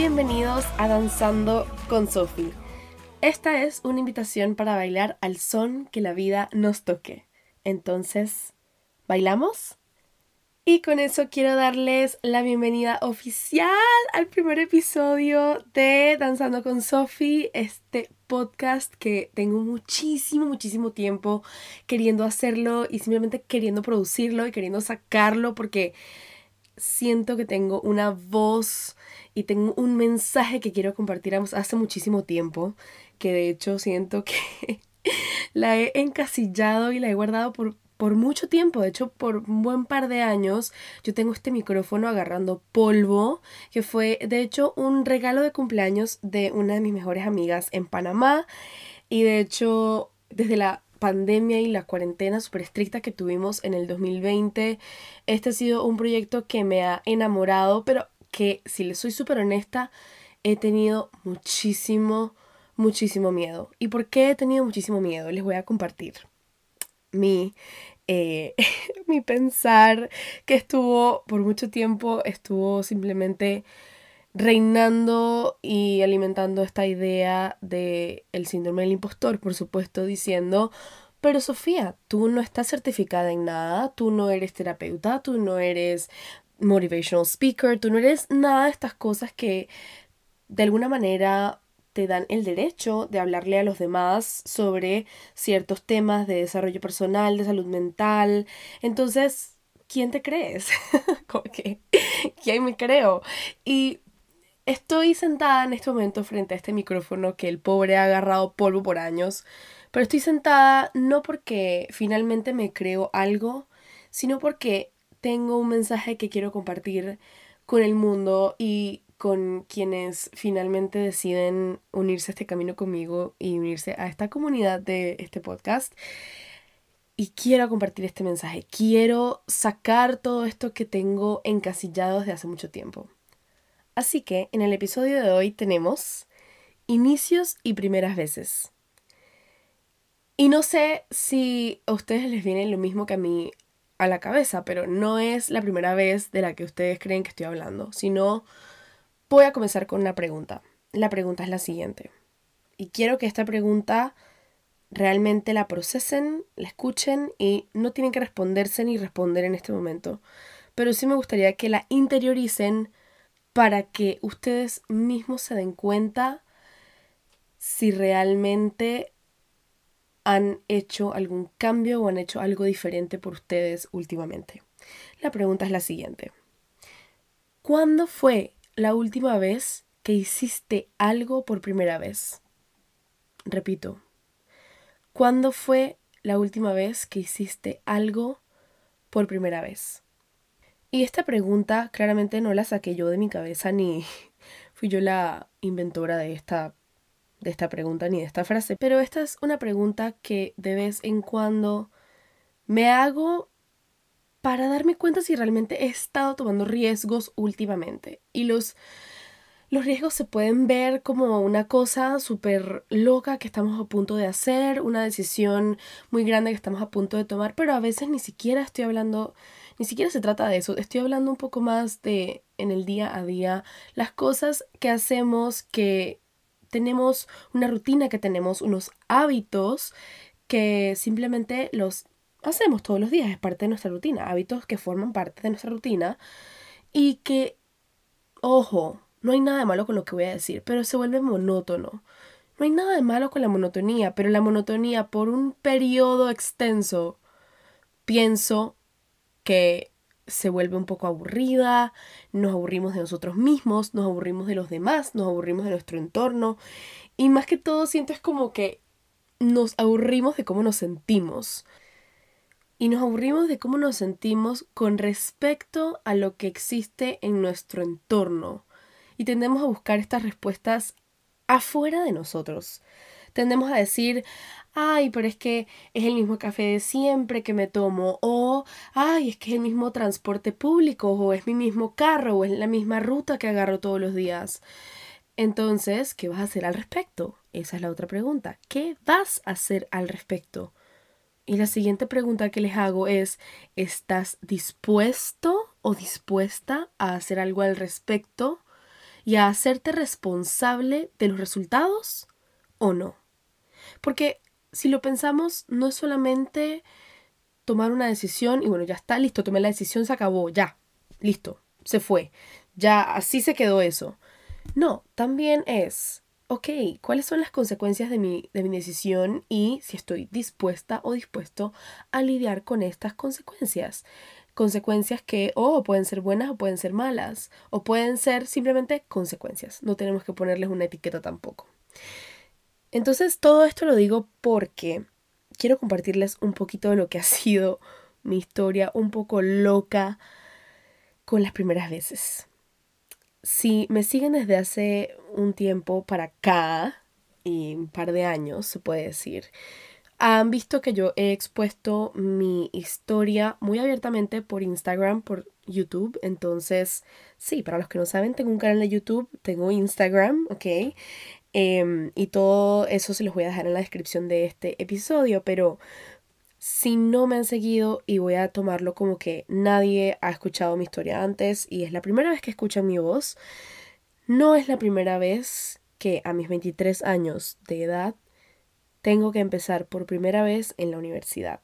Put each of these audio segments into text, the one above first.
bienvenidos a Danzando con Sophie. Esta es una invitación para bailar al son que la vida nos toque. Entonces, ¿bailamos? Y con eso quiero darles la bienvenida oficial al primer episodio de Danzando con Sophie, este podcast que tengo muchísimo, muchísimo tiempo queriendo hacerlo y simplemente queriendo producirlo y queriendo sacarlo porque siento que tengo una voz y tengo un mensaje que quiero compartir hace muchísimo tiempo, que de hecho siento que la he encasillado y la he guardado por, por mucho tiempo, de hecho por un buen par de años, yo tengo este micrófono agarrando polvo, que fue de hecho un regalo de cumpleaños de una de mis mejores amigas en Panamá. Y de hecho desde la pandemia y la cuarentena súper estricta que tuvimos en el 2020, este ha sido un proyecto que me ha enamorado, pero que si le soy súper honesta, he tenido muchísimo, muchísimo miedo. ¿Y por qué he tenido muchísimo miedo? Les voy a compartir mi, eh, mi pensar que estuvo por mucho tiempo, estuvo simplemente reinando y alimentando esta idea de el síndrome del impostor, por supuesto, diciendo, pero Sofía, tú no estás certificada en nada, tú no eres terapeuta, tú no eres motivational speaker, tú no eres nada de estas cosas que de alguna manera te dan el derecho de hablarle a los demás sobre ciertos temas de desarrollo personal, de salud mental. Entonces, ¿quién te crees? ¿Quién me creo? Y Estoy sentada en este momento frente a este micrófono que el pobre ha agarrado polvo por años, pero estoy sentada no porque finalmente me creo algo, sino porque tengo un mensaje que quiero compartir con el mundo y con quienes finalmente deciden unirse a este camino conmigo y unirse a esta comunidad de este podcast. Y quiero compartir este mensaje, quiero sacar todo esto que tengo encasillado desde hace mucho tiempo. Así que en el episodio de hoy tenemos inicios y primeras veces. Y no sé si a ustedes les viene lo mismo que a mí a la cabeza, pero no es la primera vez de la que ustedes creen que estoy hablando, sino voy a comenzar con una pregunta. La pregunta es la siguiente. Y quiero que esta pregunta realmente la procesen, la escuchen y no tienen que responderse ni responder en este momento. Pero sí me gustaría que la interioricen para que ustedes mismos se den cuenta si realmente han hecho algún cambio o han hecho algo diferente por ustedes últimamente. La pregunta es la siguiente. ¿Cuándo fue la última vez que hiciste algo por primera vez? Repito, ¿cuándo fue la última vez que hiciste algo por primera vez? Y esta pregunta claramente no la saqué yo de mi cabeza ni fui yo la inventora de esta, de esta pregunta ni de esta frase, pero esta es una pregunta que de vez en cuando me hago para darme cuenta si realmente he estado tomando riesgos últimamente. Y los, los riesgos se pueden ver como una cosa súper loca que estamos a punto de hacer, una decisión muy grande que estamos a punto de tomar, pero a veces ni siquiera estoy hablando ni siquiera se trata de eso, estoy hablando un poco más de en el día a día, las cosas que hacemos, que tenemos una rutina, que tenemos unos hábitos que simplemente los hacemos todos los días, es parte de nuestra rutina, hábitos que forman parte de nuestra rutina y que, ojo, no hay nada de malo con lo que voy a decir, pero se vuelve monótono. No hay nada de malo con la monotonía, pero la monotonía por un periodo extenso, pienso que se vuelve un poco aburrida, nos aburrimos de nosotros mismos, nos aburrimos de los demás, nos aburrimos de nuestro entorno y más que todo siento es como que nos aburrimos de cómo nos sentimos. Y nos aburrimos de cómo nos sentimos con respecto a lo que existe en nuestro entorno. Y tendemos a buscar estas respuestas afuera de nosotros. Tendemos a decir, ay, pero es que es el mismo café de siempre que me tomo, o ay, es que es el mismo transporte público, o es mi mismo carro, o es la misma ruta que agarro todos los días. Entonces, ¿qué vas a hacer al respecto? Esa es la otra pregunta. ¿Qué vas a hacer al respecto? Y la siguiente pregunta que les hago es, ¿estás dispuesto o dispuesta a hacer algo al respecto? y a hacerte responsable de los resultados o no. Porque si lo pensamos, no es solamente tomar una decisión y bueno, ya está, listo, tomé la decisión, se acabó, ya, listo, se fue, ya así se quedó eso. No, también es, ok, ¿cuáles son las consecuencias de mi, de mi decisión y si estoy dispuesta o dispuesto a lidiar con estas consecuencias? Consecuencias que o oh, pueden ser buenas o pueden ser malas, o pueden ser simplemente consecuencias. No tenemos que ponerles una etiqueta tampoco. Entonces, todo esto lo digo porque quiero compartirles un poquito de lo que ha sido mi historia un poco loca con las primeras veces. Si me siguen desde hace un tiempo para acá, y un par de años, se puede decir, han visto que yo he expuesto mi historia muy abiertamente por Instagram, por YouTube. Entonces, sí, para los que no saben, tengo un canal de YouTube, tengo Instagram, ¿ok? Em, y todo eso se los voy a dejar en la descripción de este episodio, pero si no me han seguido y voy a tomarlo como que nadie ha escuchado mi historia antes y es la primera vez que escuchan mi voz, no es la primera vez que a mis 23 años de edad tengo que empezar por primera vez en la universidad.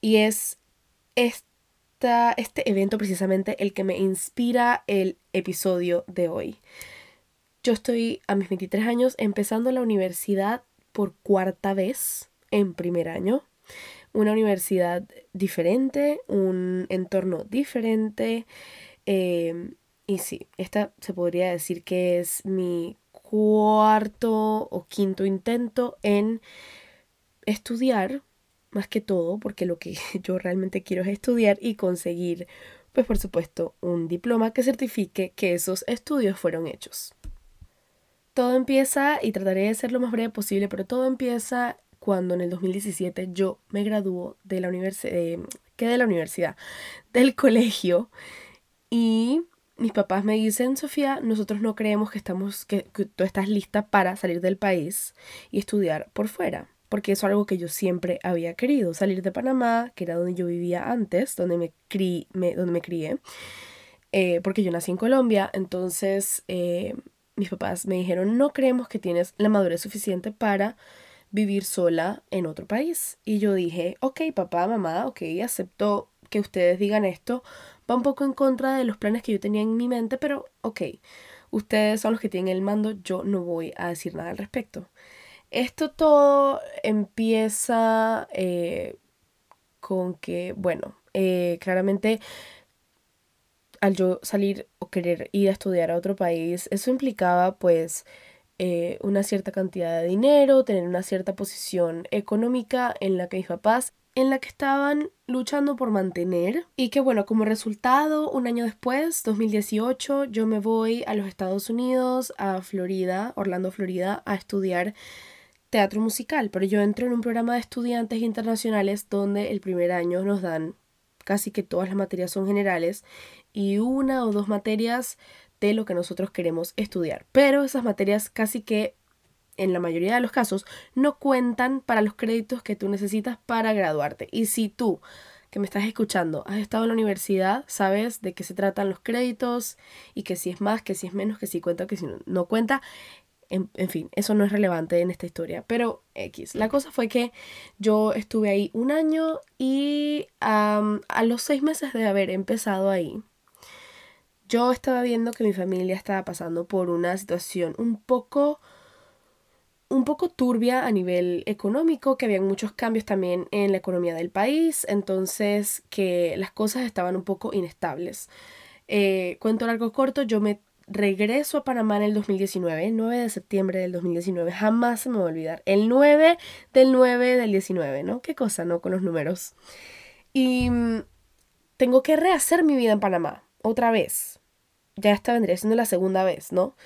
Y es esta, este evento precisamente el que me inspira el episodio de hoy. Yo estoy a mis 23 años empezando la universidad por cuarta vez en primer año. Una universidad diferente, un entorno diferente. Em, y sí, esta se podría decir que es mi cuarto o quinto intento en estudiar, más que todo, porque lo que yo realmente quiero es estudiar y conseguir, pues por supuesto, un diploma que certifique que esos estudios fueron hechos. Todo empieza, y trataré de ser lo más breve posible, pero todo empieza cuando en el 2017 yo me graduó de la universidad, eh, de la universidad, del colegio, y mis papás me dicen, Sofía, nosotros no creemos que, estamos, que, tú estás lista para salir del país y estudiar por fuera, porque eso es algo que yo siempre había querido, salir de Panamá, que era donde yo vivía antes, donde me, me, donde me crié, eh, porque yo nací en Colombia, entonces... Eh, mis papás me dijeron, no creemos que tienes la madurez suficiente para vivir sola en otro país. Y yo dije, ok, papá, mamá, ok, acepto que ustedes digan esto. Va un poco en contra de los planes que yo tenía en mi mente, pero ok, ustedes son los que tienen el mando, yo no voy a decir nada al respecto. Esto todo empieza eh, con que, bueno, eh, claramente al yo salir o querer ir a estudiar a otro país, eso implicaba pues eh, una cierta cantidad de dinero, tener una cierta posición económica en la que mis papás en la que estaban luchando por mantener y que bueno, como resultado, un año después, 2018, yo me voy a los Estados Unidos, a Florida, Orlando, Florida, a estudiar teatro musical, pero yo entro en un programa de estudiantes internacionales donde el primer año nos dan casi que todas las materias son generales y una o dos materias de lo que nosotros queremos estudiar. Pero esas materias casi que en la mayoría de los casos no cuentan para los créditos que tú necesitas para graduarte. Y si tú que me estás escuchando has estado en la universidad, sabes de qué se tratan los créditos y que si es más, que si es menos, que si cuenta, que si no, cuenta. En, fin, eso no es relevante en esta historia. Pero X. La cosa fue que yo estuve ahí un año y a los seis meses de haber empezado ahí, yo estaba viendo que mi familia estaba pasando por una situación un poco un poco turbia a nivel económico, que habían muchos cambios también en la economía del país, entonces que las cosas estaban un poco inestables. Eh, cuento largo corto, yo me regreso a Panamá en el 2019, 9 de septiembre del 2019, jamás se me va a olvidar, el 9 del 9 del 19, ¿no? Qué cosa, ¿no? Con los números. Y mm, tengo que rehacer mi vida en Panamá, otra vez ya esta vendría siendo la segunda vez, ¿no?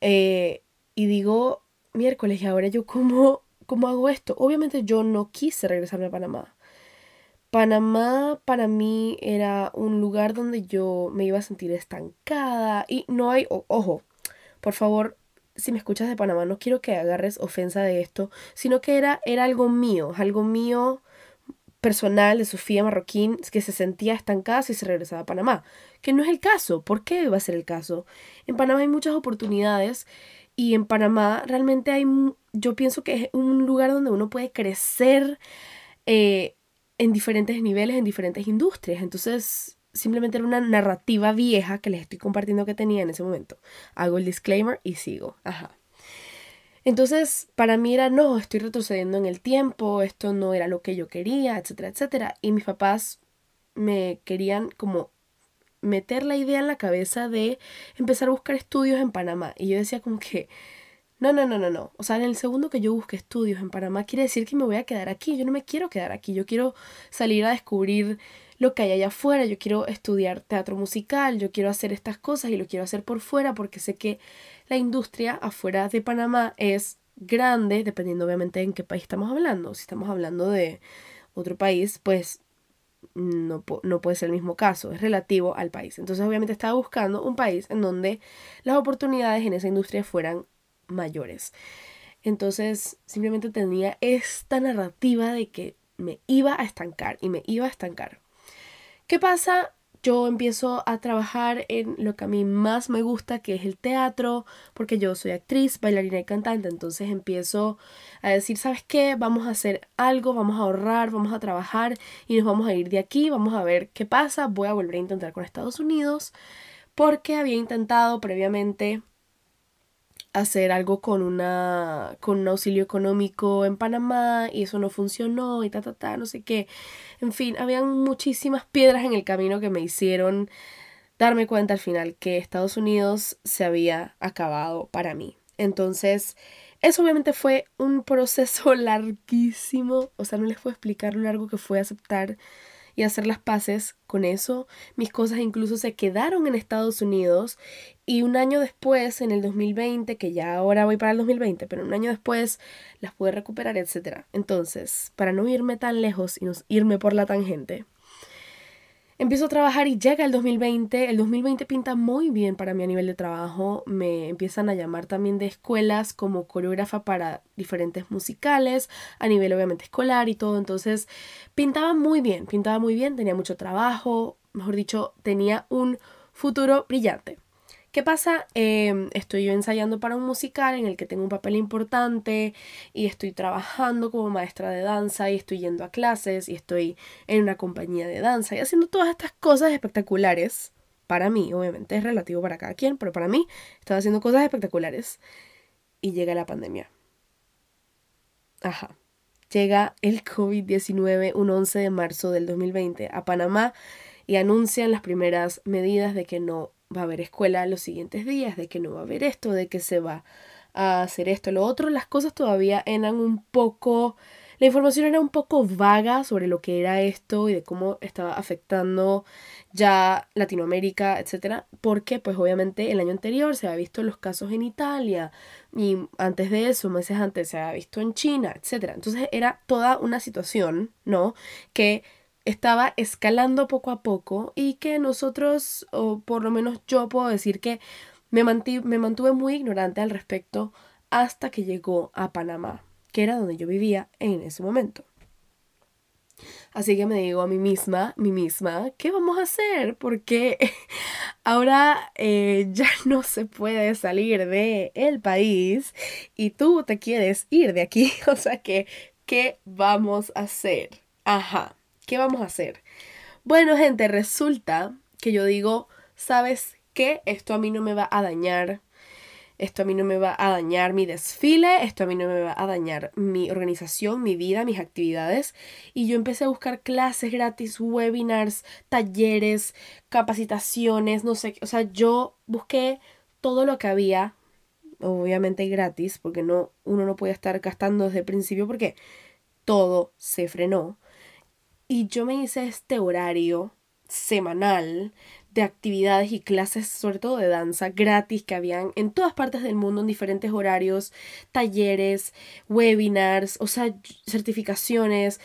Eh, y digo, miércoles, ¿y ahora yo cómo, cómo hago esto? Obviamente yo no quise regresarme a Panamá. Panamá para mí era un lugar donde yo me iba a sentir estancada y no hay, ojo, por favor, si me escuchas de Panamá, no quiero que agarres ofensa de esto, sino que era, era algo mío, algo mío personal de Sofía Marroquín que se sentía estancada si se regresaba a Panamá, que no es el caso. ¿Por qué va a ser el caso? En Panamá hay muchas oportunidades y en Panamá realmente hay, yo pienso que es un lugar donde uno puede crecer eh, en diferentes niveles, en diferentes industrias. Entonces, simplemente era una narrativa vieja que les estoy compartiendo que tenía en ese momento. Hago el disclaimer y sigo. Ajá. Entonces, para mí era, no, estoy retrocediendo en el tiempo, esto no era lo que yo quería, etcétera, etcétera. Y mis papás me querían como meter la idea en la cabeza de empezar a buscar estudios en Panamá. Y yo decía como que, no, no, no, no, no. O sea, en el segundo que yo busque estudios en Panamá, quiere decir que me voy a quedar aquí. Yo no me quiero quedar aquí. Yo quiero salir a descubrir lo que hay allá afuera. Yo quiero estudiar teatro musical. Yo quiero hacer estas cosas y lo quiero hacer por fuera porque sé que la industria afuera de Panamá es grande, dependiendo obviamente en qué país estamos hablando. Si estamos hablando de otro país, pues no, no, puede ser el mismo caso, es relativo al país. Entonces obviamente estaba buscando un país en donde las oportunidades en esa industria fueran mayores. Entonces simplemente tenía esta narrativa de que me iba a estancar y me iba a estancar. ¿Qué pasa yo empiezo a trabajar en lo que a mí más me gusta, que es el teatro, porque yo soy actriz, bailarina y cantante, entonces empiezo a decir, ¿sabes qué? Vamos a hacer algo, vamos a ahorrar, vamos a trabajar y nos vamos a ir de aquí, vamos a ver qué pasa, voy a volver a intentar con Estados Unidos, porque había intentado previamente hacer algo con una con un auxilio económico en Panamá y eso no funcionó y ta ta ta no sé qué. En fin habían muchísimas piedras en el camino que me hicieron darme cuenta al final que Estados Unidos se había acabado para mí. Entonces eso obviamente fue un proceso larguísimo. O sea no les puedo explicar lo largo que fue aceptar y hacer las paces con eso. Mis cosas incluso se quedaron en Estados Unidos y un año después, en el 2020, que ya ahora voy para el 2020, pero un año después las pude recuperar, etc. Entonces, para no irme tan lejos y no irme por la tangente, Empiezo a trabajar y llega el 2020. El 2020 pinta muy bien para mí a nivel de trabajo. Me empiezan a llamar también de escuelas como coreógrafa para diferentes musicales, a nivel obviamente escolar y todo. Entonces pintaba muy bien, pintaba muy bien, tenía mucho trabajo, mejor dicho, tenía un futuro brillante. ¿Qué pasa? Em, estoy yo ensayando para un musical en el que tengo un papel importante y estoy trabajando como maestra de danza y estoy yendo a clases y estoy en una compañía de danza y haciendo todas estas cosas espectaculares. Para mí, obviamente es relativo para cada quien, pero para mí estaba haciendo cosas espectaculares. Y llega la pandemia. Ajá. Llega el COVID-19 un 11 de marzo del 2020 a Panamá y anuncian las primeras medidas de que no va a haber escuela los siguientes días, de que no va a haber esto, de que se va a hacer esto, lo otro, las cosas todavía eran un poco, la información era un poco vaga sobre lo que era esto y de cómo estaba afectando ya Latinoamérica, etcétera, porque pues obviamente el año anterior se había visto los casos en Italia y antes de eso, meses antes se había visto en China, etcétera. Entonces era toda una situación, ¿no? Que estaba escalando poco a poco y que nosotros, o por lo menos yo puedo decir que me, me mantuve muy ignorante al respecto hasta que llegó a Panamá, que era donde yo vivía en ese momento. Así que me digo a mí misma, mi misma, ¿qué vamos a hacer? Porque ahora eh, ya no se puede salir de el país y tú te quieres ir de aquí. O sea que, ¿qué vamos a hacer? Ajá. ¿Qué vamos a hacer? Bueno, gente, resulta que yo digo, ¿sabes qué? Esto a mí no me va a dañar. Esto a mí no me va a dañar mi desfile, esto a mí no me va a dañar mi organización, mi vida, mis actividades. Y yo empecé a buscar clases gratis, webinars, talleres, capacitaciones, no sé, o sea, yo busqué todo lo que había, obviamente gratis, porque no, uno no puede estar gastando desde el principio porque todo se frenó. Y yo me hice este horario semanal de actividades y clases, sobre todo de danza, gratis que habían en todas partes del mundo en diferentes horarios, talleres, webinars, o sea, certificaciones,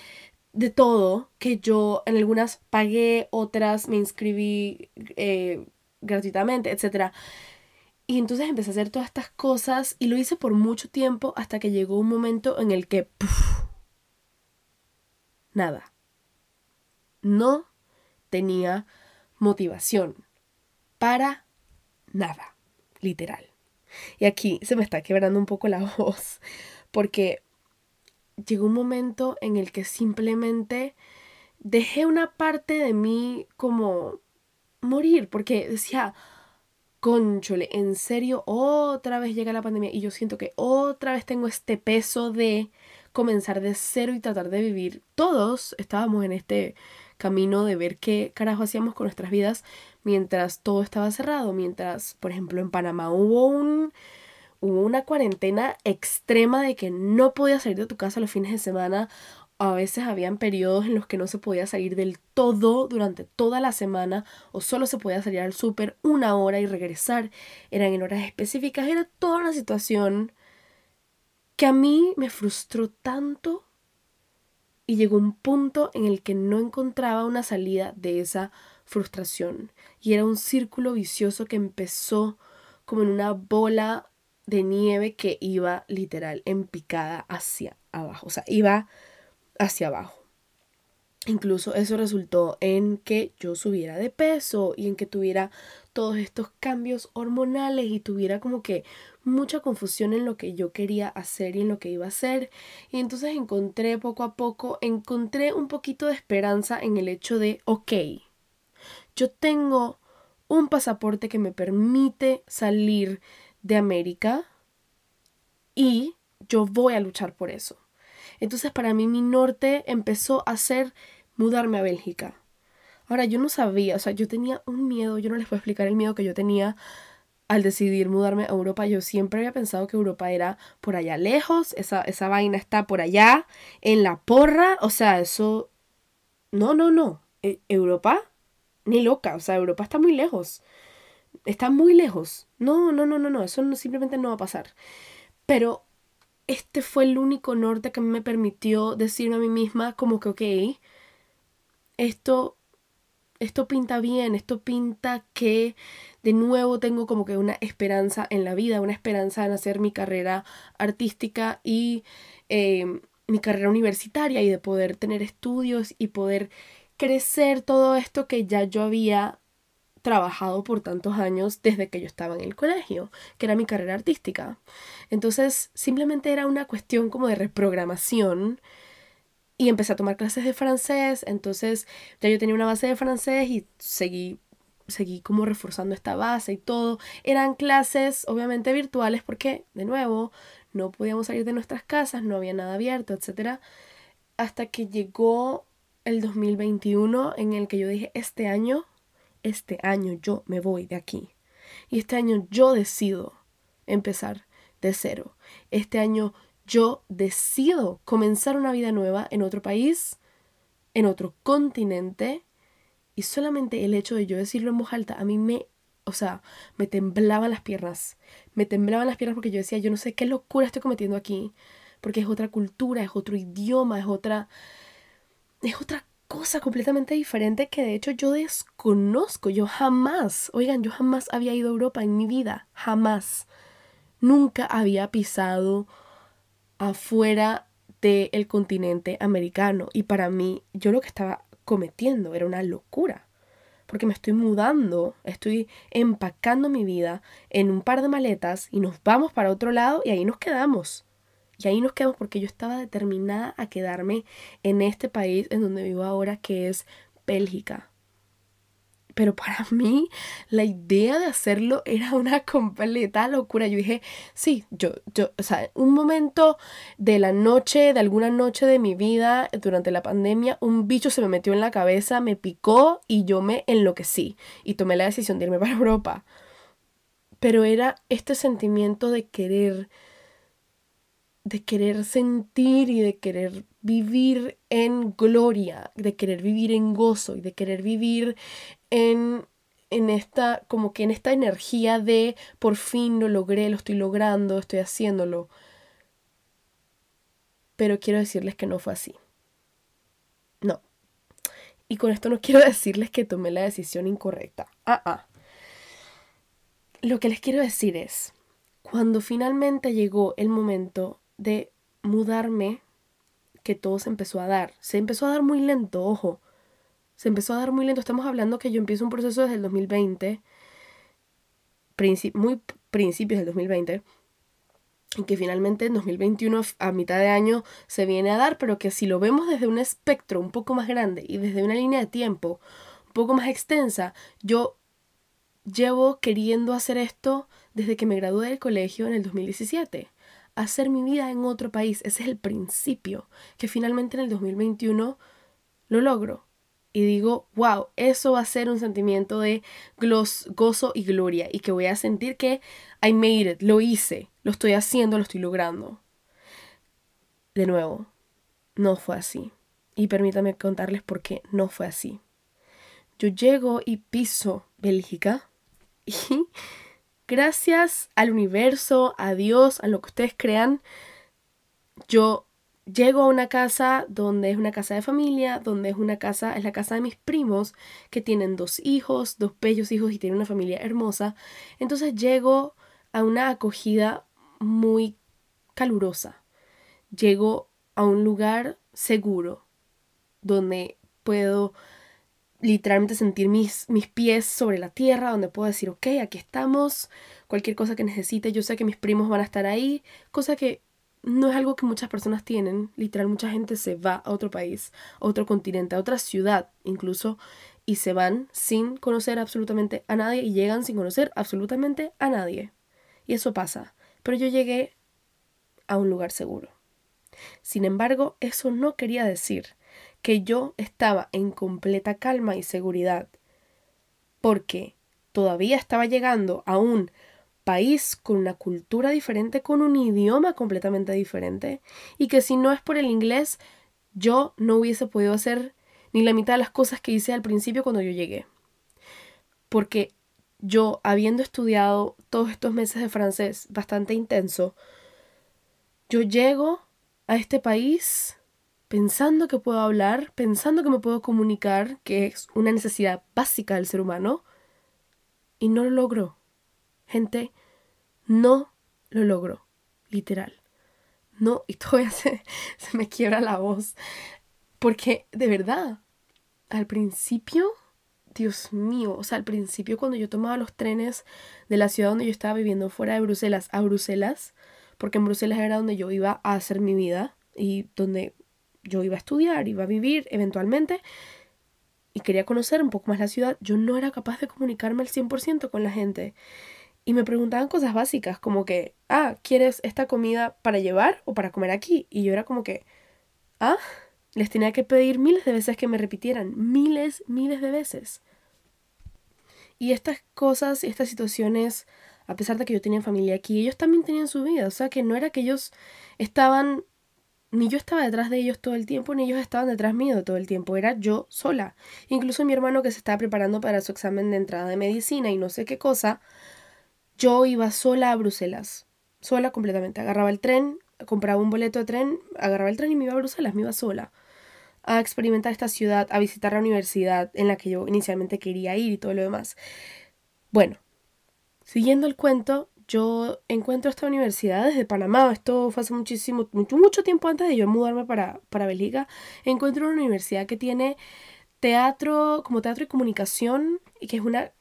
de todo, que yo en algunas pagué, otras me inscribí eh, gratuitamente, etc. Y entonces empecé a hacer todas estas cosas y lo hice por mucho tiempo hasta que llegó un momento en el que... nada no tenía motivación para nada, literal. Y aquí se me está quebrando un poco la voz porque llegó un momento en el que simplemente dejé una parte de mí como morir, porque decía, conchole, en serio, otra vez llega la pandemia y yo siento que otra vez tengo este peso de comenzar de cero y tratar de vivir. Todos estábamos en este camino de ver qué carajo hacíamos con nuestras vidas mientras todo estaba cerrado, mientras, por ejemplo, en Panamá hubo un hubo una cuarentena extrema de que no podías salir de tu casa los fines de semana. A veces habían periodos en los que no se podía salir del todo durante toda la semana o solo se podía salir al súper una hora y regresar. Eran en horas específicas. Era toda una situación que a mí me frustró tanto y llegó un punto en el que no encontraba una salida de esa frustración. Y era un círculo vicioso que empezó como en una bola de nieve que iba literal en picada hacia abajo, o sea, iba hacia abajo. Incluso eso resultó en que yo subiera de peso y en que tuviera todos estos cambios hormonales y tuviera como que mucha confusión en lo que yo quería hacer y en lo que iba a hacer. Y entonces encontré poco a poco, encontré un poquito de esperanza en el hecho de, ok, yo tengo un pasaporte que me permite salir de América y yo voy a luchar por eso. Entonces para mí mi norte empezó a ser mudarme a Bélgica. Ahora yo no sabía, o sea, yo tenía un miedo, yo no les puedo explicar el miedo que yo tenía al decidir mudarme a Europa. Yo siempre había pensado que Europa era por allá lejos, esa, esa vaina está por allá, en la porra, o sea, eso... No, no, no. E, Europa, ni loca, o sea, Europa está muy lejos está muy lejos. No, no, no, no, no, eso simplemente no va a pasar. Pero este fue el único norte que me permitió decirme a mí misma como que, ok, esto, esto pinta bien, esto pinta que de nuevo tengo como que una esperanza en la vida, una esperanza en hacer mi carrera artística y eh, mi carrera universitaria y de poder tener estudios y poder crecer todo esto que ya yo había trabajado por tantos años desde que yo estaba en el colegio, que era mi carrera artística. Entonces, simplemente era una cuestión como de reprogramación y empecé a tomar clases de francés, entonces ya yo tenía una base de francés y seguí seguí como reforzando esta base y todo. Eran clases obviamente virtuales porque, de nuevo, no podíamos salir de nuestras casas, no había nada abierto, etc. Hasta que llegó el 2021 en el que yo dije, este año este año yo me voy de aquí. Y este año yo decido empezar de cero. Este año yo decido comenzar una vida nueva en otro país, en otro continente. Y solamente el hecho de yo decirlo en voz alta, a mí me, o sea, me temblaban las piernas. Me temblaban las piernas porque yo decía, yo no sé qué locura estoy cometiendo aquí. Porque es otra cultura, es otro idioma, es otra... Es otra cosa completamente diferente que de hecho yo desconozco. Yo jamás, oigan, yo jamás había ido a Europa en mi vida, jamás. Nunca había pisado afuera del continente americano y para mí yo lo que estaba cometiendo era una locura. Porque me estoy mudando, estoy empacando mi vida en un par de maletas y nos vamos para otro lado y ahí nos quedamos. Y ahí nos quedamos porque yo estaba determinada a quedarme en este país en donde vivo ahora, que es Bélgica. Pero para mí la idea de hacerlo era una completa locura. Yo dije, sí, yo, yo, o sea, un momento de la noche, de alguna noche de mi vida durante la pandemia, un bicho se me metió en la cabeza, me picó y yo me enloquecí y tomé la decisión de irme para Europa. Pero era este sentimiento de querer de querer sentir y de querer vivir en gloria, de querer vivir en gozo y de querer vivir en, en esta, como que en esta energía de por fin lo logré, lo estoy logrando, estoy haciéndolo. Pero quiero decirles que no fue así. No. Y con esto no quiero decirles que tomé la decisión incorrecta. Ah, ah. Lo que les quiero decir es, cuando finalmente llegó el momento de mudarme que todo se empezó a dar. Se empezó a dar muy lento, ojo. Se empezó a dar muy lento. Estamos hablando que yo empiezo un proceso desde el 2020, muy principios del 2020, y que finalmente en 2021 a mitad de año se viene a dar, pero que si lo vemos desde un espectro un poco más grande y desde una línea de tiempo un poco más extensa, yo llevo queriendo hacer esto desde que me gradué del colegio en el 2017. Hacer mi vida en otro país, ese es el principio, que finalmente en el 2021 lo logro y digo, wow, eso va a ser un sentimiento de gozo y gloria y que voy a sentir que I made it, lo hice, lo estoy haciendo, lo estoy logrando. De nuevo, no fue así. Y permítame contarles por qué no fue así. Yo llego y piso Bélgica y gracias al universo, a Dios, a lo que ustedes crean, yo llego a una casa donde es una casa de familia, donde es una casa, es la casa de mis primos, que tienen dos hijos, dos bellos hijos y tienen una familia hermosa. Entonces llego a una acogida muy calurosa. Llego a un lugar seguro, donde puedo literalmente sentir mis, mis pies sobre la tierra, donde puedo decir, ok, aquí estamos, cualquier cosa que necesite, yo sé que mis primos van a estar ahí, cosa que no es algo que muchas personas tienen. Literal, mucha gente se va a otro país, a otro continente, a otra ciudad incluso, y se van sin conocer absolutamente a nadie y llegan sin conocer absolutamente a nadie. Y eso pasa. Pero yo llegué a un lugar seguro. Sin embargo, eso no quería decir que yo estaba en completa calma y seguridad, porque todavía estaba llegando a un país con una cultura diferente, con un idioma completamente diferente, y que si no es por el inglés, yo no hubiese podido hacer ni la mitad de las cosas que hice al principio cuando yo llegué. Porque yo, habiendo estudiado todos estos meses de francés bastante intenso, yo llego a este país pensando que puedo hablar, pensando que me puedo comunicar, que es una necesidad básica del ser humano, y no lo logro. Gente, no lo logro, literal. No, y todavía se, me quiebra la voz. Porque, de verdad, al principio, Dios mío, o sea, al principio cuando yo tomaba los trenes de la ciudad donde yo estaba viviendo fuera de Bruselas a Bruselas, porque en Bruselas era donde yo iba a hacer mi vida y donde yo iba a estudiar, iba a vivir eventualmente y quería conocer un poco más la ciudad, yo no era capaz de comunicarme al 100% con la gente y me preguntaban cosas básicas como que, ah, ¿quieres esta comida para llevar o para comer aquí? Y yo era como que, ah, les tenía que pedir miles de veces que me repitieran, miles, miles de veces. Y estas cosas, estas situaciones, a pesar de que yo tenía familia aquí, ellos también tenían su vida, o sea que no era que ellos estaban, ni yo estaba detrás de ellos todo el tiempo, ni ellos estaban detrás mío todo el tiempo, era yo sola. Incluso mi hermano que se estaba preparando para su examen de entrada de medicina y no sé qué cosa, yo iba sola a Bruselas, sola completamente. Agarraba el tren, compraba un boleto de tren, agarraba el tren y me iba a Bruselas, me iba sola a experimentar esta ciudad, a visitar la universidad en la que yo inicialmente quería ir y todo lo demás. Bueno, siguiendo el cuento, yo encuentro esta universidad desde Panamá, esto fue hace muchísimo, mucho, mucho tiempo antes de yo mudarme para, para encuentro una universidad que tiene teatro, como teatro y comunicación, y que es una,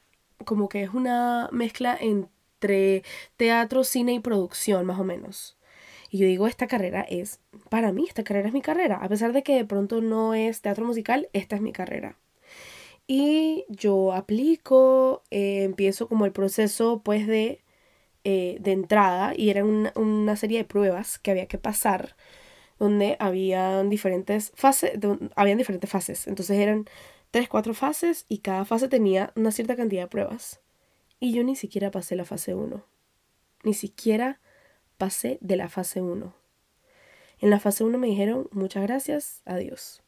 como que es una mezcla en entre teatro, cine y producción, más o menos. Y yo digo, esta carrera es, para mí, esta carrera es mi carrera. A pesar de que de pronto no es teatro musical, esta es mi carrera. Y yo aplico, eh, empiezo como el proceso pues de, eh, de entrada y era una, una, serie de pruebas que había que pasar donde habían diferentes fases, habían diferentes fases. Entonces eran tres, cuatro fases y cada fase tenía una cierta cantidad de pruebas. Y yo ni siquiera pasé la fase 1. Ni siquiera pasé de la fase 1. En la fase 1 me dijeron muchas gracias, adiós.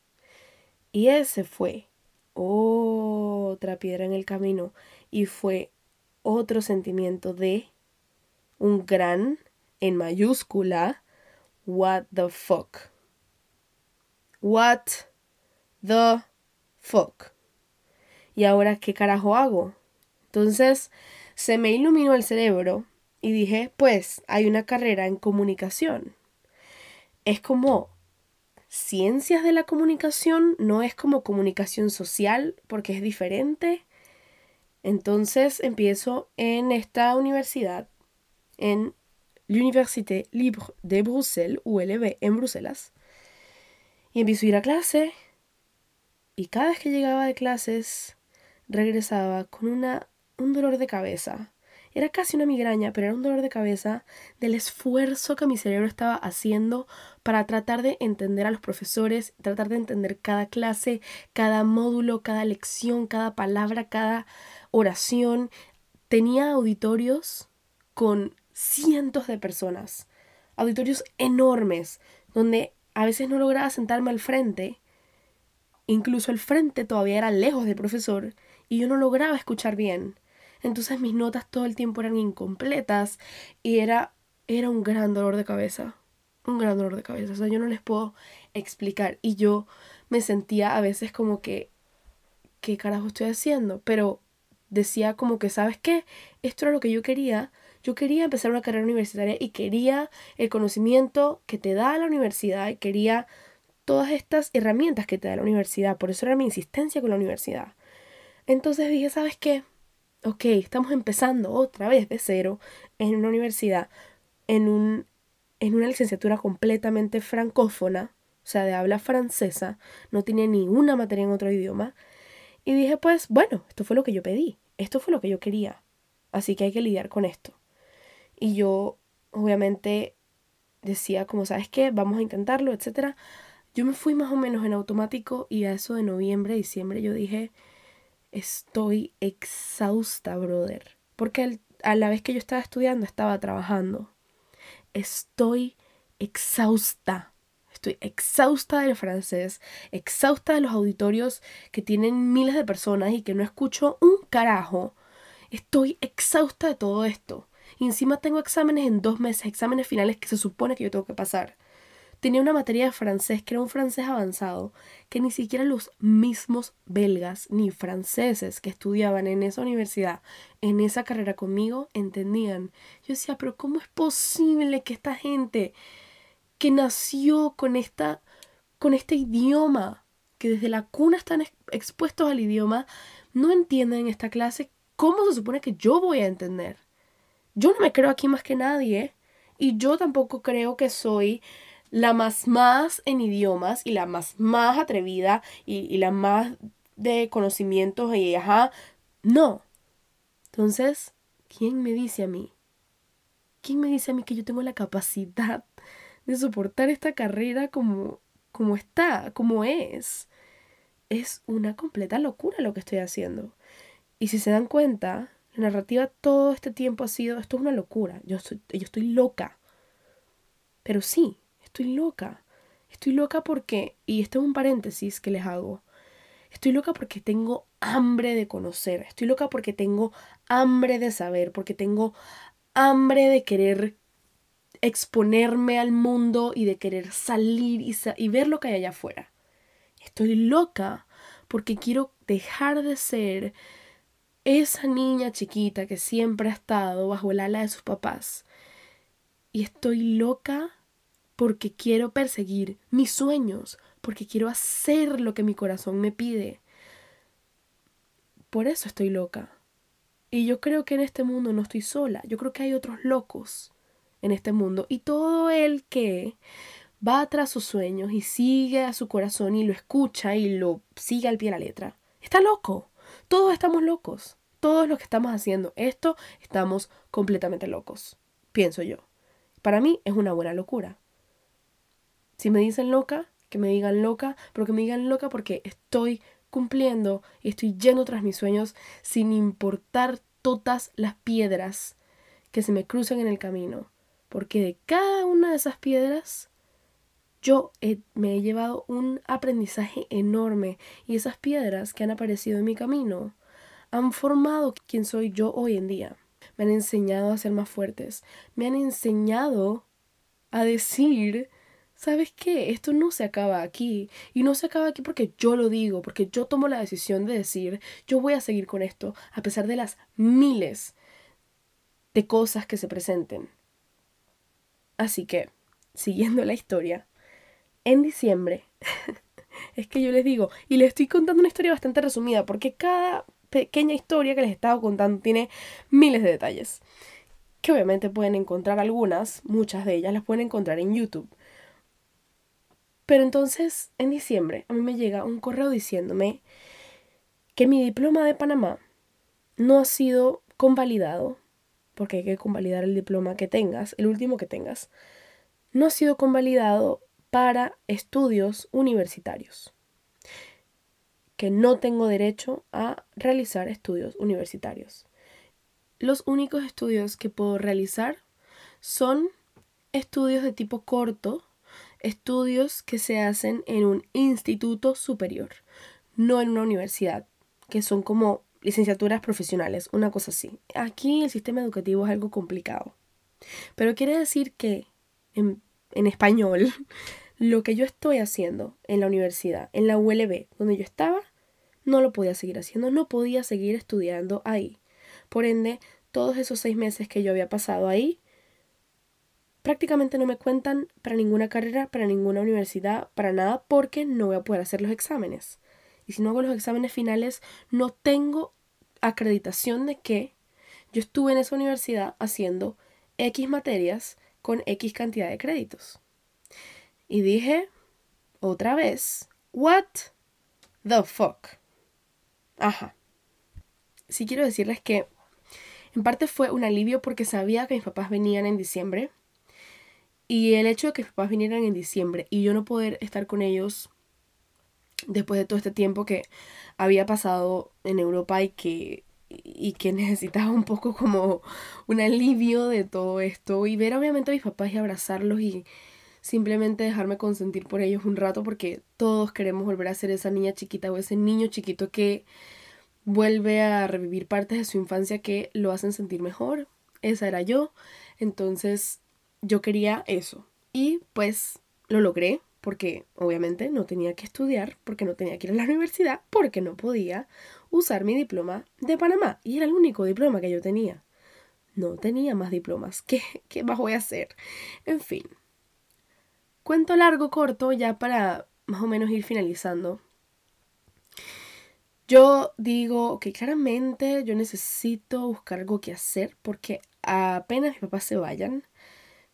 Y ese fue otra piedra en el camino y fue otro sentimiento de un gran, en mayúscula, what the fuck. What the fuck. ¿Y ahora qué carajo hago? Entonces se me iluminó el cerebro y dije, pues hay una carrera en comunicación. Es como ciencias de la comunicación, no es como comunicación social porque es diferente. Entonces empiezo en esta universidad, en l'Université Libre de Bruxelles, ULB, en Bruselas. Y empiezo a ir a clase. Y cada vez que llegaba de clases, regresaba con una, un dolor de cabeza. Era casi una migraña, pero era un dolor de cabeza del esfuerzo que mi cerebro estaba haciendo para tratar de entender a los profesores, tratar de entender cada clase, cada módulo, cada lección, cada palabra, cada oración. Tenía auditorios con cientos de personas, auditorios enormes, donde a veces no lograba sentarme al frente, incluso el frente todavía era lejos del profesor y yo no lograba escuchar bien. Entonces mis notas todo el tiempo eran incompletas y era, era un gran dolor de cabeza. Un gran dolor de cabeza. O sea, yo no les puedo explicar. Y yo me sentía a veces como que, ¿qué carajo estoy haciendo? Pero decía como que, ¿sabes qué? Esto era lo que yo quería. Yo quería empezar una carrera universitaria y quería el conocimiento que te da la universidad y quería todas estas herramientas que te da la universidad. Por eso era mi insistencia con la universidad. Entonces dije, ¿sabes qué? Ok, estamos empezando otra vez de cero en una universidad, en, un, en una licenciatura completamente francófona, o sea, de habla francesa, no tiene ni una materia en otro idioma. Y dije, pues bueno, esto fue lo que yo pedí, esto fue lo que yo quería, así que hay que lidiar con esto. Y yo, obviamente, decía, como sabes qué, vamos a intentarlo, etc. Yo me fui más o menos en automático y a eso de noviembre, diciembre, yo dije, estoy exhausta, brother. Porque a la vez que yo estaba estudiando, estaba trabajando. Estoy exhausta. Estoy exhausta del francés, exhausta de los auditorios que tienen miles de personas y que no escucho un carajo. Estoy exhausta de todo esto. Y encima tengo exámenes en dos meses, exámenes finales que se supone que yo tengo que pasar tenía una materia de francés que era un francés avanzado, que ni siquiera los mismos belgas ni franceses que estudiaban en esa universidad, en esa carrera conmigo, entendían. Yo decía, pero ¿cómo es posible que esta gente que nació con esta con este idioma, que desde la cuna están expuestos al idioma, no entiendan en esta clase cómo se supone que yo voy a entender? Yo no me creo aquí más que nadie y yo tampoco creo que soy la más más en idiomas y la más más atrevida y, la más de conocimientos y ajá, no. Entonces, ¿quién me dice a mí? ¿Quién me dice a mí que yo tengo la capacidad de soportar esta carrera como, como está, como es? Es una completa locura lo que estoy haciendo. Y si se dan cuenta, la narrativa todo este tiempo ha sido, esto es una locura, yo, yo estoy loca. Pero sí, estoy loca. Estoy loca porque, y esto es un paréntesis que les hago, estoy loca porque tengo hambre de conocer, estoy loca porque tengo hambre de saber, porque tengo hambre de querer exponerme al mundo y de querer salir y, y ver lo que hay allá afuera. Estoy loca porque quiero dejar de ser esa niña chiquita que siempre ha estado bajo el ala de sus papás. Y estoy loca porque quiero perseguir mis sueños, porque quiero hacer lo que mi corazón me pide. Por eso estoy loca. Y yo creo que en este mundo no estoy sola, yo creo que hay otros locos en este mundo y todo el que va tras sus sueños y sigue a su corazón y lo escucha y lo sigue al pie de la letra, está loco. Todos estamos locos. Todos los que estamos haciendo esto estamos completamente locos, pienso yo. Para mí es una buena locura. Si me dicen loca, que me digan loca, pero que me digan loca porque estoy cumpliendo y estoy yendo tras mis sueños sin importar todas las piedras que se me cruzan en el camino. Porque de cada una de esas piedras yo me he llevado un aprendizaje enorme y esas piedras que han aparecido en mi camino han formado quien soy yo hoy en día. Me han enseñado a ser más fuertes, me han enseñado a decir ¿sabes qué? Esto no se acaba aquí. Y no se acaba aquí porque yo lo digo, porque yo tomo la decisión de decir, yo voy a seguir con esto, a pesar de las miles de cosas que se presenten. Así que, siguiendo la historia, en diciembre, es que yo les digo, y les estoy contando una historia bastante resumida, porque cada pequeña historia que les he estado contando tiene miles de detalles, que obviamente pueden encontrar algunas, muchas de ellas las pueden encontrar en YouTube. Pero entonces, en diciembre, a mí me llega un correo diciéndome que mi diploma de Panamá no ha sido convalidado, porque hay que convalidar el diploma que tengas, el último que tengas, no ha sido convalidado para estudios universitarios, que no tengo derecho a realizar estudios universitarios. Los únicos estudios que puedo realizar son estudios de tipo corto, estudios que se hacen en un instituto superior, no en una universidad, que son como licenciaturas profesionales, una cosa así. Aquí el sistema educativo es algo complicado. Pero quiere decir que en, en español, lo que yo estoy haciendo en la universidad, en la ULB, donde yo estaba, no lo podía seguir haciendo, no podía seguir estudiando ahí. Por ende, todos esos seis meses que yo había pasado ahí, prácticamente no me cuentan para ninguna carrera, para ninguna universidad, para nada, porque no voy a poder hacer los exámenes. Y si no hago los exámenes finales, no tengo acreditación de que yo estuve en esa universidad haciendo X materias con X cantidad de créditos. Y dije, otra vez, what the fuck. Ajá. Sí quiero decirles que en parte fue un alivio porque sabía que mis papás venían en diciembre. Y el hecho de que mis papás vinieran en diciembre y yo no poder estar con ellos después de todo este tiempo que había pasado en Europa y que, y que necesitaba un poco como un alivio de todo esto y ver obviamente a mis papás y abrazarlos y simplemente dejarme consentir por ellos un rato porque todos queremos volver a ser esa niña chiquita o ese niño chiquito que vuelve a revivir partes de su infancia que lo hacen sentir mejor. Esa era yo. Entonces yo quería eso. Y pues lo logré porque obviamente no tenía que estudiar, porque no tenía que ir a la universidad, porque no podía usar mi diploma de Panamá. Y era el único diploma que yo tenía. No tenía más diplomas. ¿Qué, qué más voy a hacer? En fin. Cuento largo, corto, ya para más o menos ir finalizando. Yo digo que claramente yo necesito buscar algo que hacer porque apenas mis papás se vayan,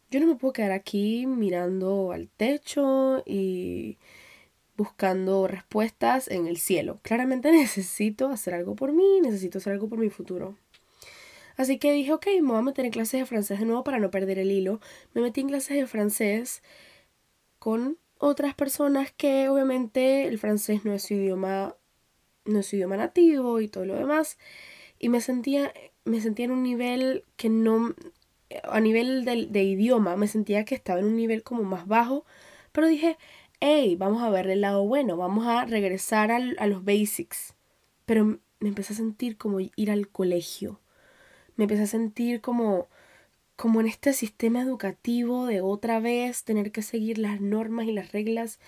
yo no me puedo quedar aquí mirando al techo y buscando respuestas en el cielo. Claramente necesito hacer algo por mí, necesito hacer algo por mi futuro. Así que dije, ok, me voy a meter en clases de francés de nuevo para no perder el hilo. Me metí en clases de francés con otras personas que obviamente el francés no es su idioma, no es idioma nativo y todo lo demás. Y me sentía, me sentía en un nivel que no, a nivel de, idioma me sentía que estaba en un nivel como más bajo, pero dije, hey, vamos a ver el lado bueno, vamos a regresar a los basics. Pero me empecé a sentir como ir al colegio, me empecé a sentir como como en este sistema educativo de otra vez tener que seguir las normas y las reglas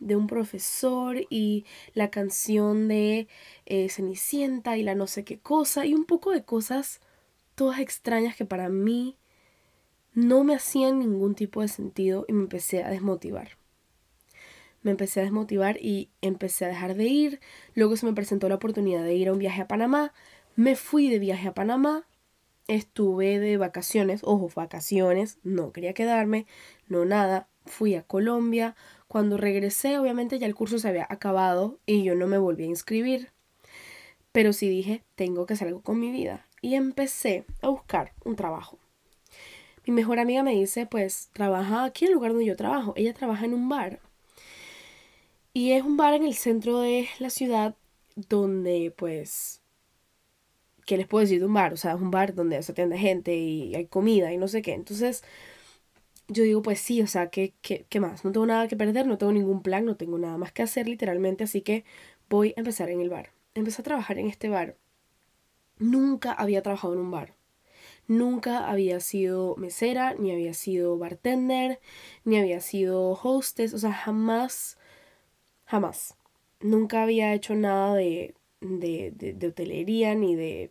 de un profesor y la canción de eh, Cenicienta y la no sé qué cosa y un poco de cosas todas extrañas que para mí no me hacían ningún tipo de sentido y me empecé a desmotivar. Me empecé a desmotivar y empecé a dejar de ir. Luego se me presentó la oportunidad de ir a un viaje a Panamá. Me fui de viaje a Panamá. Estuve de vacaciones, ojo, vacaciones, no quería quedarme, no nada. Fui a Colombia. Cuando regresé, obviamente ya el curso se había acabado y yo no me volví a inscribir. Pero sí dije, tengo que hacer algo con mi vida. Y empecé a buscar un trabajo. Mi mejor amiga me dice, pues trabaja aquí en el lugar donde yo trabajo. Ella trabaja en un bar. Y es un bar en el centro de la ciudad donde pues... ¿Qué les puedo decir de un bar? O sea, es un bar donde se atiende gente y hay comida y no sé qué. Entonces yo digo, pues sí, o sea, ¿qué, qué, qué más? No tengo nada que perder, no tengo ningún plan, no tengo nada más que hacer literalmente, así que voy a empezar en el bar. Empecé a trabajar en este bar. Nunca había trabajado en un bar. Nunca había sido mesera, ni había sido bartender, ni había sido hostess, o sea, jamás, jamás. Nunca había hecho nada de, de, de, hotelería, ni de,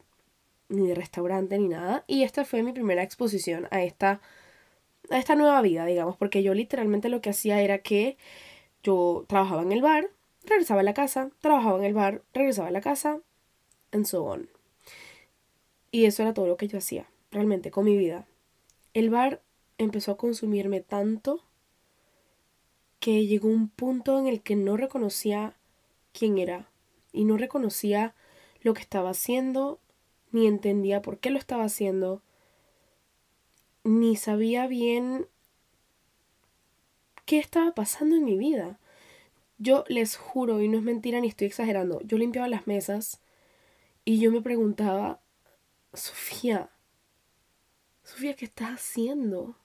ni de restaurante, ni nada. Y esta fue mi primera exposición a esta, a esta nueva vida, digamos, porque yo literalmente lo que hacía era que yo trabajaba en el bar, regresaba a la casa, trabajaba en el bar, regresaba a la casa, and so on. Y eso era todo lo que yo hacía, realmente, con mi vida. El bar empezó a consumirme tanto que llegó un punto en el que no reconocía quién era y no reconocía lo que estaba haciendo, ni entendía por qué lo estaba haciendo, ni sabía bien qué estaba pasando en mi vida. Yo les juro, y no es mentira ni estoy exagerando, yo limpiaba las mesas y yo me preguntaba, Sofía, Sofía, ¿qué estás haciendo?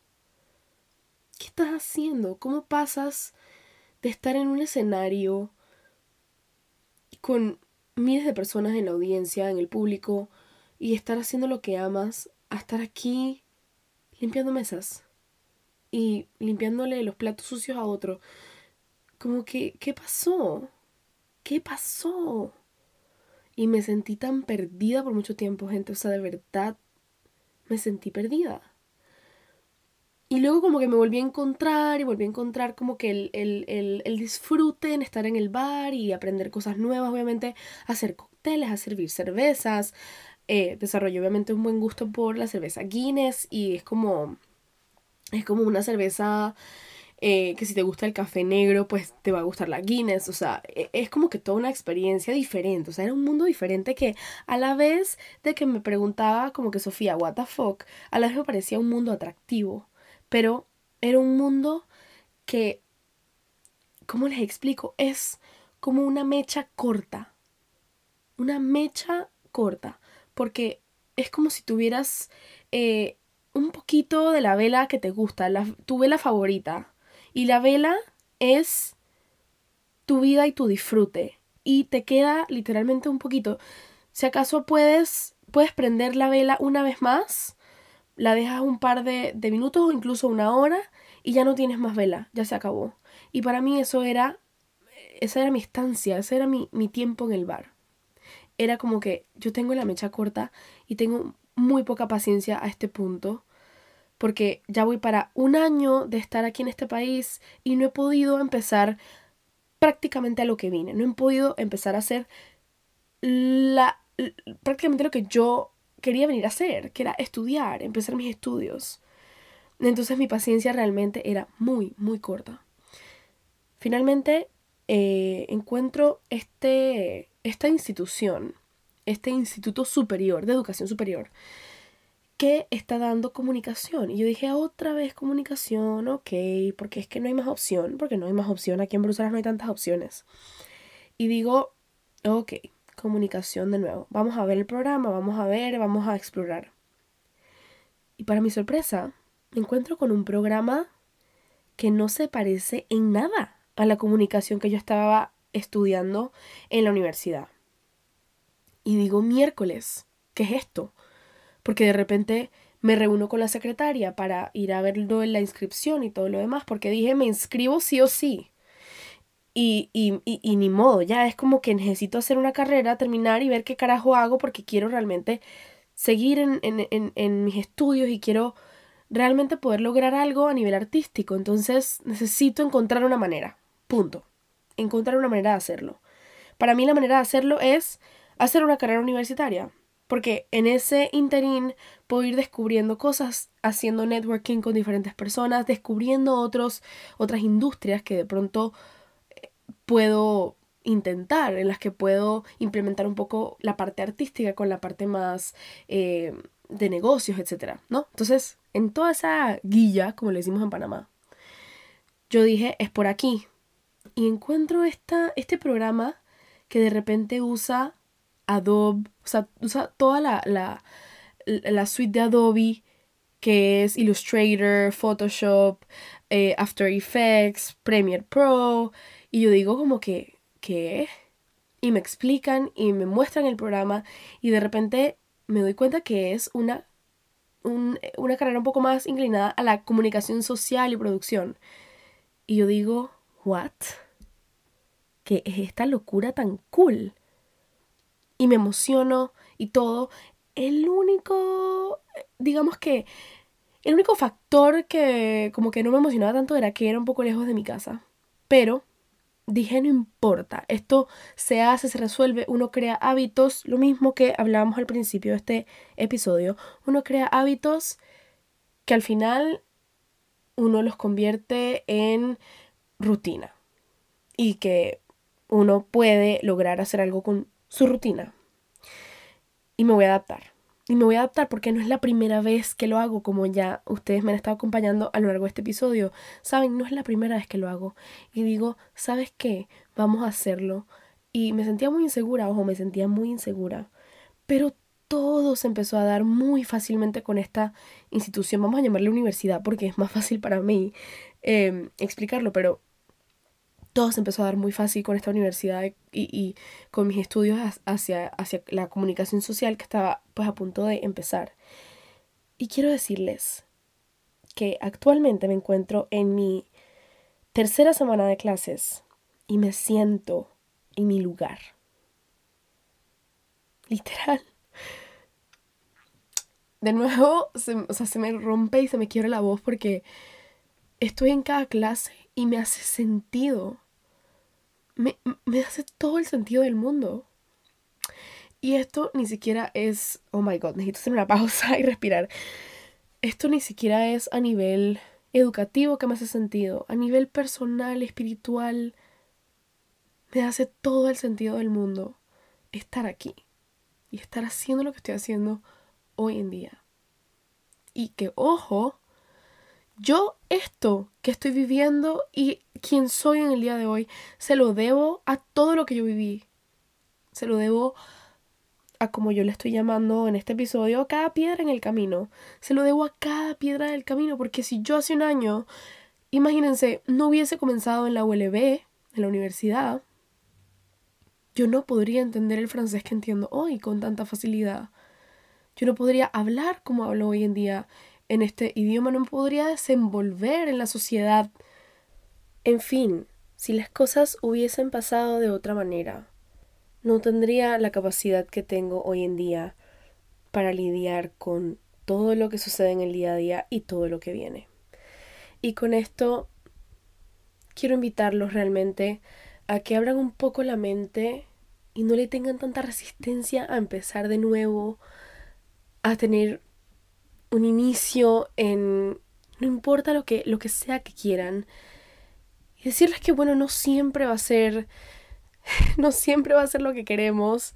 ¿Qué estás haciendo? ¿Cómo pasas de estar en un escenario con miles de personas en la audiencia, en el público, y estar haciendo lo que amas, a estar aquí limpiando mesas y limpiándole los platos sucios a otro? Como que, ¿qué pasó? ¿Qué pasó? Y me sentí tan perdida por mucho tiempo, gente. O sea, de verdad, me sentí perdida. Y luego como que me volví a encontrar y volví a encontrar como que el, el, el, disfrute en estar en el bar y aprender cosas nuevas, obviamente, hacer cócteles, a servir cervezas. Eh, desarrollé obviamente un buen gusto por la cerveza Guinness y es como, es como una cerveza eh, que si te gusta el café negro, pues te va a gustar la Guinness. O sea, e, es como que toda una experiencia diferente. O sea, era un mundo diferente que a la vez de que me preguntaba como que Sofía, what the fuck, a la vez me parecía un mundo atractivo. Pero era un mundo que, ¿cómo les explico? Es como una mecha corta. Una mecha corta. Porque es como si tuvieras eh, un poquito de la vela que te gusta, la, tu vela favorita. Y la vela es tu vida y tu disfrute. Y te queda literalmente un poquito. Si acaso puedes, puedes prender la vela una vez más, la dejas un par de, minutos o incluso una hora y ya no tienes más vela, ya se acabó. Y para mí eso era, esa era mi estancia, ese era mi, mi tiempo en el bar. Era como que yo tengo la mecha corta y tengo muy poca paciencia a este punto porque ya voy para un año de estar aquí en este país y no he podido empezar prácticamente a lo que vine, no he podido empezar a hacer la, prácticamente lo que yo quería venir a hacer, que era estudiar, empezar mis estudios. Entonces mi paciencia realmente era muy, muy corta. Finalmente eh, encuentro este, esta institución, este Instituto Superior de Educación Superior, que está dando comunicación. Y yo dije, otra vez comunicación, ok, porque es que no hay más opción, porque no hay más opción, aquí en Bruselas no hay tantas opciones. Y digo, ok, comunicación de nuevo, vamos a ver el programa, vamos a ver, vamos a explorar. Y para mi sorpresa, me encuentro con un programa que no se parece en nada a la comunicación que yo estaba estudiando en la universidad. Y digo, miércoles, ¿qué es esto? Porque de repente me reúno con la secretaria para ir a verlo en la inscripción y todo lo demás, porque dije, me inscribo sí o sí. Y, y, y, ni modo, ya es como que necesito hacer una carrera, terminar y ver qué carajo hago porque quiero realmente seguir en, en, en mis estudios y quiero realmente poder lograr algo a nivel artístico. Entonces necesito encontrar una manera. Punto. Encontrar una manera de hacerlo. Para mí la manera de hacerlo es hacer una carrera universitaria. Porque en ese interín puedo ir descubriendo cosas, haciendo networking con diferentes personas, descubriendo otros, otras industrias que de pronto eh, puedo intentar, en las que puedo implementar un poco la parte artística con la parte más eh, de negocios, etc. ¿no? Entonces, en toda esa guilla, como le decimos en Panamá, yo dije, es por aquí. Y encuentro esta, este programa que de repente usa Adobe, o sea, usa toda la, la, la suite de Adobe que es Illustrator, Photoshop, eh, After Effects, Premiere Pro. Y yo digo como que, ¿qué? Y me explican y me muestran el programa y de repente me doy cuenta que es una, una carrera un poco más inclinada a la comunicación social y producción. Y yo digo, ¿what? ¿Qué es esta locura tan cool? Y me emociono y todo. El único, digamos que, el único factor que como que no me emocionaba tanto era que era un poco lejos de mi casa. Pero dije, no importa, esto se hace, se resuelve, uno crea hábitos, lo mismo que hablábamos al principio de este episodio, uno crea hábitos que al final uno los convierte en rutina y que uno puede lograr hacer algo con su rutina. Y me voy a adaptar. Y me voy a adaptar porque no es la primera vez que lo hago, como ya ustedes me han estado acompañando a lo largo de este episodio. Saben, no es la primera vez que lo hago. Y digo, ¿sabes qué? Vamos a hacerlo. Y me sentía muy insegura, ojo, me sentía muy insegura. Pero todo se empezó a dar muy fácilmente con esta institución. Vamos a llamarle universidad porque es más fácil para mí em, explicarlo, pero todo se empezó a dar muy fácil con esta universidad y, y con mis estudios hacia, hacia la comunicación social que estaba pues a punto de empezar. Y quiero decirles que actualmente me encuentro en mi tercera semana de clases y me siento en mi lugar. Literal. De nuevo, se, se me rompe y se me quiebra la voz porque estoy en cada clase y me hace sentido me, hace todo el sentido del mundo. Y esto ni siquiera es, oh my god, necesito hacer una pausa y respirar. Esto ni siquiera es a nivel educativo que me hace sentido, a nivel personal, espiritual, me hace todo el sentido del mundo estar aquí y estar haciendo lo que estoy haciendo hoy en día. Y que, ojo, yo esto que estoy viviendo y quien soy en el día de hoy, se lo debo a todo lo que yo viví. Se lo debo a como yo le estoy llamando en este episodio, a cada piedra en el camino. Se lo debo a cada piedra del camino, porque si yo hace un año, imagínense, no hubiese comenzado en la ULB, en la universidad, yo no podría entender el francés que entiendo hoy con tanta facilidad. Yo no podría hablar como hablo hoy en día en este idioma, no me podría desenvolver en la sociedad en fin, si las cosas hubiesen pasado de otra manera, no tendría la capacidad que tengo hoy en día para lidiar con todo lo que sucede en el día a día y todo lo que viene. Y con esto quiero invitarlos realmente a que abran un poco la mente y no le tengan tanta resistencia a empezar de nuevo, a tener un inicio en no importa lo que lo que sea que quieran, y decirles que, bueno, no siempre va a ser, no siempre va a ser lo que queremos,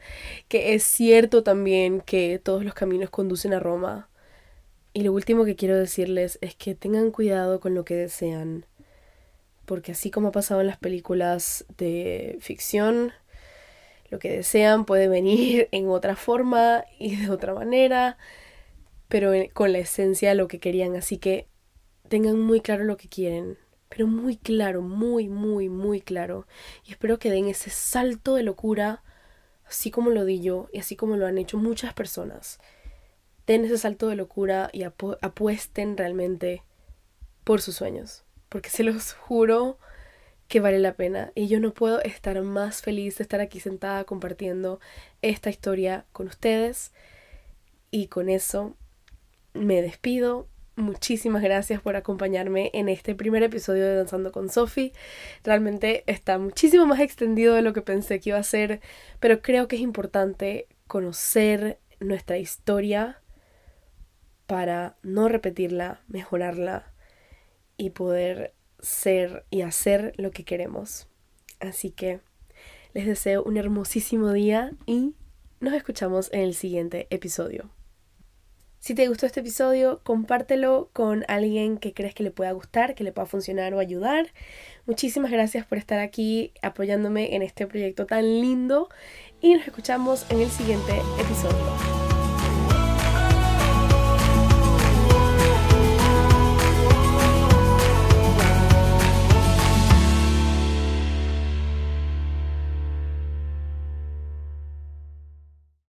que es cierto también que todos los caminos conducen a Roma. Y lo último que quiero decirles es que tengan cuidado con lo que desean, porque así como ha pasado en las películas de ficción, lo que desean puede venir en otra forma y de otra manera, pero con la esencia de lo que querían, así que tengan muy claro lo que quieren, pero muy claro, muy, muy, muy claro. Y espero que den ese salto de locura, así como lo di yo y así como lo han hecho muchas personas. Den ese salto de locura y apuesten realmente por sus sueños, porque se los juro que vale la pena y yo no puedo estar más feliz de estar aquí sentada compartiendo esta historia con ustedes y con eso me despido muchísimas gracias por acompañarme en este primer episodio de Danzando con Sophie. Realmente está muchísimo más extendido de lo que pensé que iba a ser, pero creo que es importante conocer nuestra historia para no repetirla, mejorarla y poder ser y hacer lo que queremos. Así que les deseo un hermosísimo día y nos escuchamos en el siguiente episodio. Si te gustó este episodio, compártelo con alguien que crees que le pueda gustar, que le pueda funcionar o ayudar. Muchísimas gracias por estar aquí apoyándome en este proyecto tan lindo y nos escuchamos en el siguiente episodio.